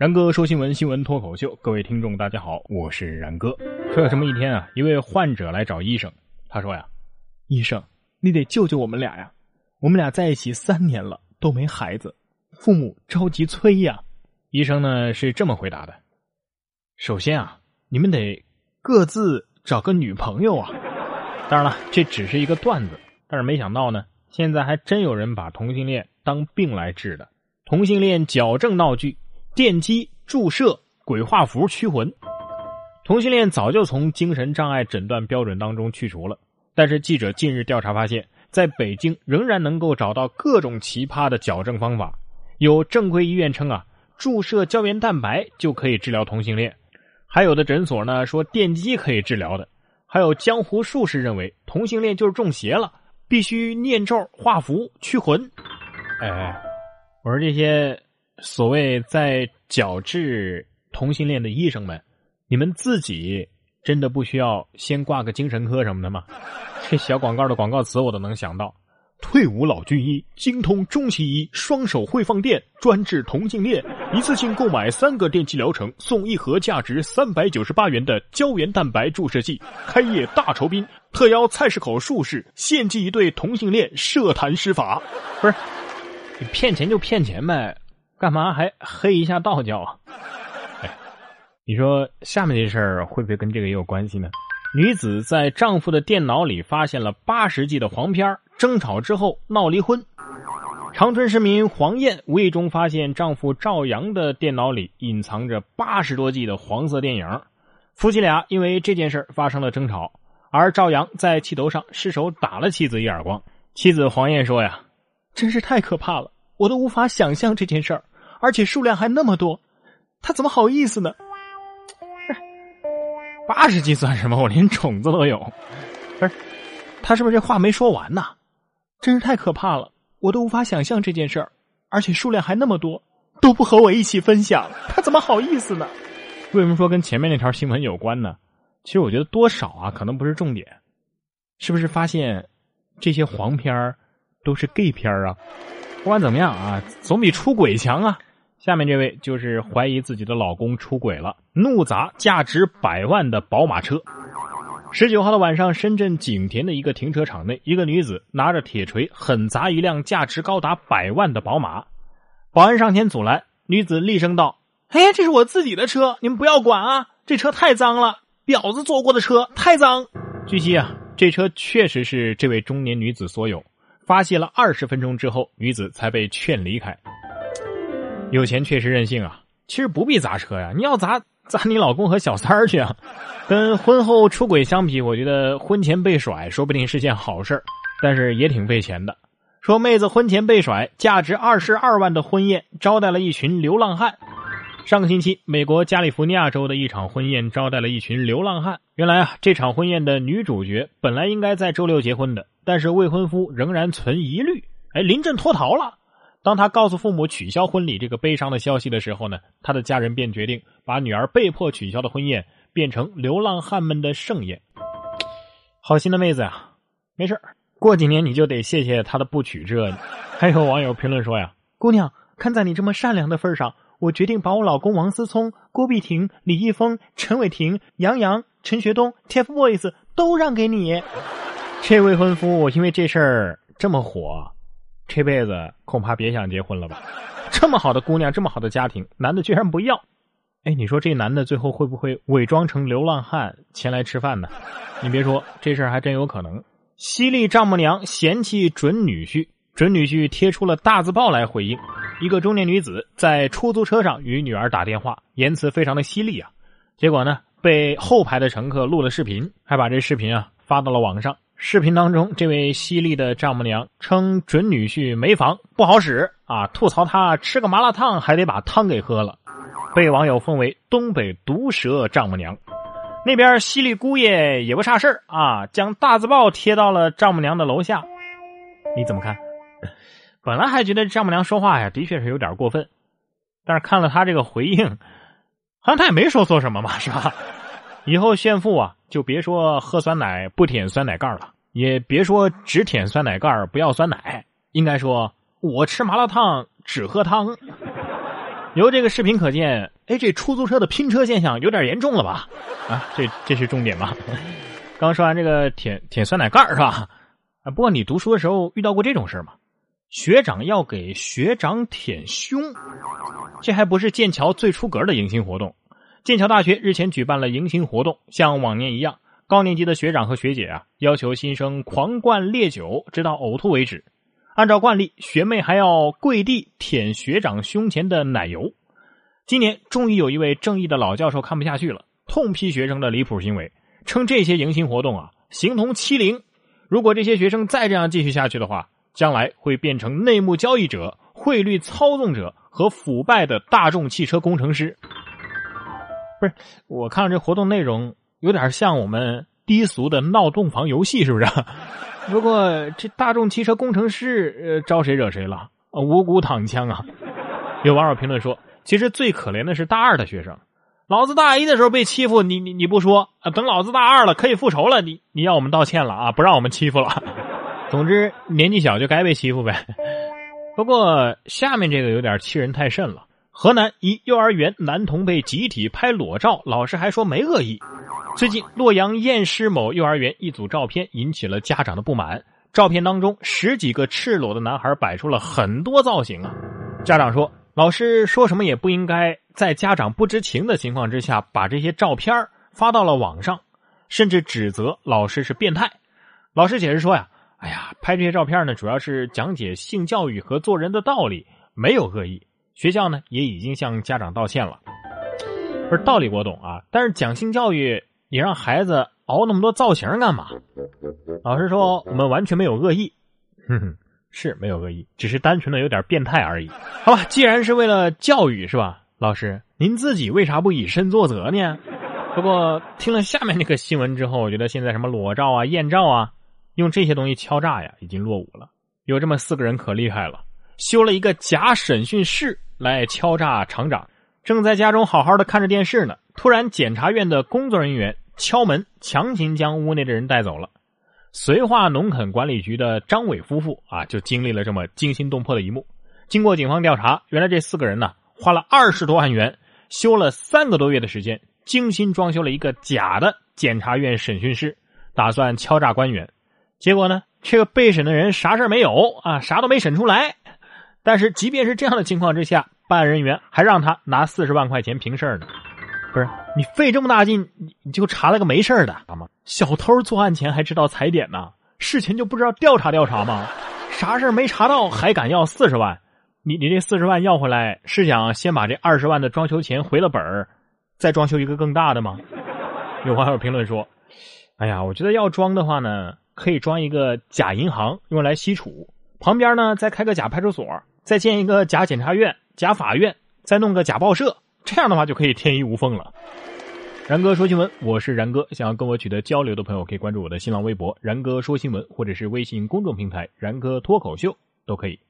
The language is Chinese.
然哥说新闻，新闻脱口秀，各位听众大家好，我是然哥。说有这么一天啊，一位患者来找医生，他说呀：“医生，你得救救我们俩呀！我们俩在一起三年了，都没孩子，父母着急催呀。”医生呢是这么回答的：“首先啊，你们得各自找个女朋友啊。当然了，这只是一个段子，但是没想到呢，现在还真有人把同性恋当病来治的。同性恋矫正闹剧。”电击、注射、鬼画符驱魂，同性恋早就从精神障碍诊断标准当中去除了。但是记者近日调查发现，在北京仍然能够找到各种奇葩的矫正方法。有正规医院称啊，注射胶原蛋白就可以治疗同性恋；还有的诊所呢说电击可以治疗的；还有江湖术士认为同性恋就是中邪了，必须念咒、画符、驱魂。哎，我说这些。所谓在矫治同性恋的医生们，你们自己真的不需要先挂个精神科什么的吗？这小广告的广告词我都能想到：退伍老军医，精通中西医，双手会放电，专治同性恋。一次性购买三个电击疗程，送一盒价值三百九十八元的胶原蛋白注射剂。开业大酬宾，特邀菜市口术士献祭一对同性恋，设坛施法。不是，你骗钱就骗钱呗。干嘛还黑一下道教啊？你说下面这事儿会不会跟这个也有关系呢？女子在丈夫的电脑里发现了八十 G 的黄片，争吵之后闹离婚。长春市民黄艳无意中发现丈夫赵阳的电脑里隐藏着八十多 G 的黄色电影，夫妻俩因为这件事发生了争吵，而赵阳在气头上失手打了妻子一耳光。妻子黄艳说：“呀，真是太可怕了，我都无法想象这件事儿。”而且数量还那么多，他怎么好意思呢？八十级算什么？我连种子都有。不是，他是不是这话没说完呢？真是太可怕了，我都无法想象这件事儿。而且数量还那么多，都不和我一起分享，他怎么好意思呢？为什么说跟前面那条新闻有关呢？其实我觉得多少啊，可能不是重点。是不是发现这些黄片儿都是 gay 片儿啊？不管怎么样啊，总比出轨强啊。下面这位就是怀疑自己的老公出轨了，怒砸价值百万的宝马车。十九号的晚上，深圳景田的一个停车场内，一个女子拿着铁锤狠砸一辆价值高达百万的宝马。保安上前阻拦，女子厉声道：“哎，这是我自己的车，你们不要管啊！这车太脏了，婊子坐过的车太脏。”据悉啊，这车确实是这位中年女子所有。发泄了二十分钟之后，女子才被劝离开。有钱确实任性啊！其实不必砸车呀，你要砸砸你老公和小三儿去啊。跟婚后出轨相比，我觉得婚前被甩说不定是件好事但是也挺费钱的。说妹子婚前被甩，价值二十二万的婚宴招待了一群流浪汉。上个星期，美国加利福尼亚州的一场婚宴招待了一群流浪汉。原来啊，这场婚宴的女主角本来应该在周六结婚的，但是未婚夫仍然存疑虑，哎，临阵脱逃了。当他告诉父母取消婚礼这个悲伤的消息的时候呢，他的家人便决定把女儿被迫取消的婚宴变成流浪汉们的盛宴。好心的妹子呀，没事过几年你就得谢谢他的不娶这。还有网友评论说呀，姑娘，看在你这么善良的份上，我决定把我老公王思聪、郭碧婷、李易峰、陈伟霆、杨洋、陈学冬、TFBOYS 都让给你。这未婚夫因为这事儿这么火。这辈子恐怕别想结婚了吧？这么好的姑娘，这么好的家庭，男的居然不要。哎，你说这男的最后会不会伪装成流浪汉前来吃饭呢？你别说，这事儿还真有可能。犀利丈母娘嫌弃准女婿，准女婿贴出了大字报来回应。一个中年女子在出租车上与女儿打电话，言辞非常的犀利啊。结果呢，被后排的乘客录了视频，还把这视频啊发到了网上。视频当中，这位犀利的丈母娘称准女婿没房不好使啊，吐槽他吃个麻辣烫还得把汤给喝了，被网友封为东北毒舌丈母娘。那边犀利姑爷也不差事儿啊，将大字报贴到了丈母娘的楼下。你怎么看？本来还觉得丈母娘说话呀，的确是有点过分，但是看了他这个回应，好像他也没说错什么嘛，是吧？以后炫富啊，就别说喝酸奶不舔酸奶盖了，也别说只舔酸奶盖不要酸奶，应该说我吃麻辣烫只喝汤。由这个视频可见，哎，这出租车的拼车现象有点严重了吧？啊，这这是重点吧？刚说完这个舔舔酸奶盖是吧？啊，不过你读书的时候遇到过这种事吗？学长要给学长舔胸，这还不是剑桥最出格的迎新活动。剑桥大学日前举办了迎新活动，像往年一样，高年级的学长和学姐啊，要求新生狂灌烈酒，直到呕吐为止。按照惯例，学妹还要跪地舔学长胸前的奶油。今年终于有一位正义的老教授看不下去了，痛批学生的离谱行为，称这些迎新活动啊，形同欺凌。如果这些学生再这样继续下去的话，将来会变成内幕交易者、汇率操纵者和腐败的大众汽车工程师。不是，我看这活动内容，有点像我们低俗的闹洞房游戏，是不是？不过这大众汽车工程师，呃，招谁惹谁了？无辜躺枪啊！有网友评论说：“其实最可怜的是大二的学生，老子大一的时候被欺负，你你你不说啊？等老子大二了可以复仇了，你你要我们道歉了啊？不让我们欺负了。总之年纪小就该被欺负呗。不过下面这个有点欺人太甚了。”河南一幼儿园男童被集体拍裸照，老师还说没恶意。最近，洛阳偃师某幼儿园一组照片引起了家长的不满。照片当中，十几个赤裸的男孩摆出了很多造型啊！家长说，老师说什么也不应该在家长不知情的情况之下把这些照片发到了网上，甚至指责老师是变态。老师解释说呀：“哎呀，拍这些照片呢，主要是讲解性教育和做人的道理，没有恶意。”学校呢也已经向家长道歉了，不是道理我懂啊，但是讲性教育，你让孩子熬那么多造型干嘛？老师说我们完全没有恶意，哼哼，是没有恶意，只是单纯的有点变态而已。好吧，既然是为了教育是吧？老师您自己为啥不以身作则呢？不过听了下面那个新闻之后，我觉得现在什么裸照啊、艳照啊，用这些东西敲诈呀，已经落伍了。有这么四个人可厉害了，修了一个假审讯室。来敲诈厂长，正在家中好好的看着电视呢。突然，检察院的工作人员敲门，强行将屋内的人带走了。绥化农垦管理局的张伟夫妇啊，就经历了这么惊心动魄的一幕。经过警方调查，原来这四个人呢，花了二十多万元，修了三个多月的时间，精心装修了一个假的检察院审讯室，打算敲诈官员。结果呢，这个被审的人啥事没有啊，啥都没审出来。但是，即便是这样的情况之下，办案人员还让他拿四十万块钱平事儿呢。不是你费这么大劲，你你就查了个没事儿的，好吗？小偷作案前还知道踩点呢，事前就不知道调查调查吗？啥事儿没查到还敢要四十万？你你这四十万要回来是想先把这二十万的装修钱回了本儿，再装修一个更大的吗？有网友评论说：“哎呀，我觉得要装的话呢，可以装一个假银行用来吸储，旁边呢再开个假派出所。”再建一个假检察院、假法院，再弄个假报社，这样的话就可以天衣无缝了。然哥说新闻，我是然哥。想要跟我取得交流的朋友，可以关注我的新浪微博“然哥说新闻”或者是微信公众平台“然哥脱口秀”都可以。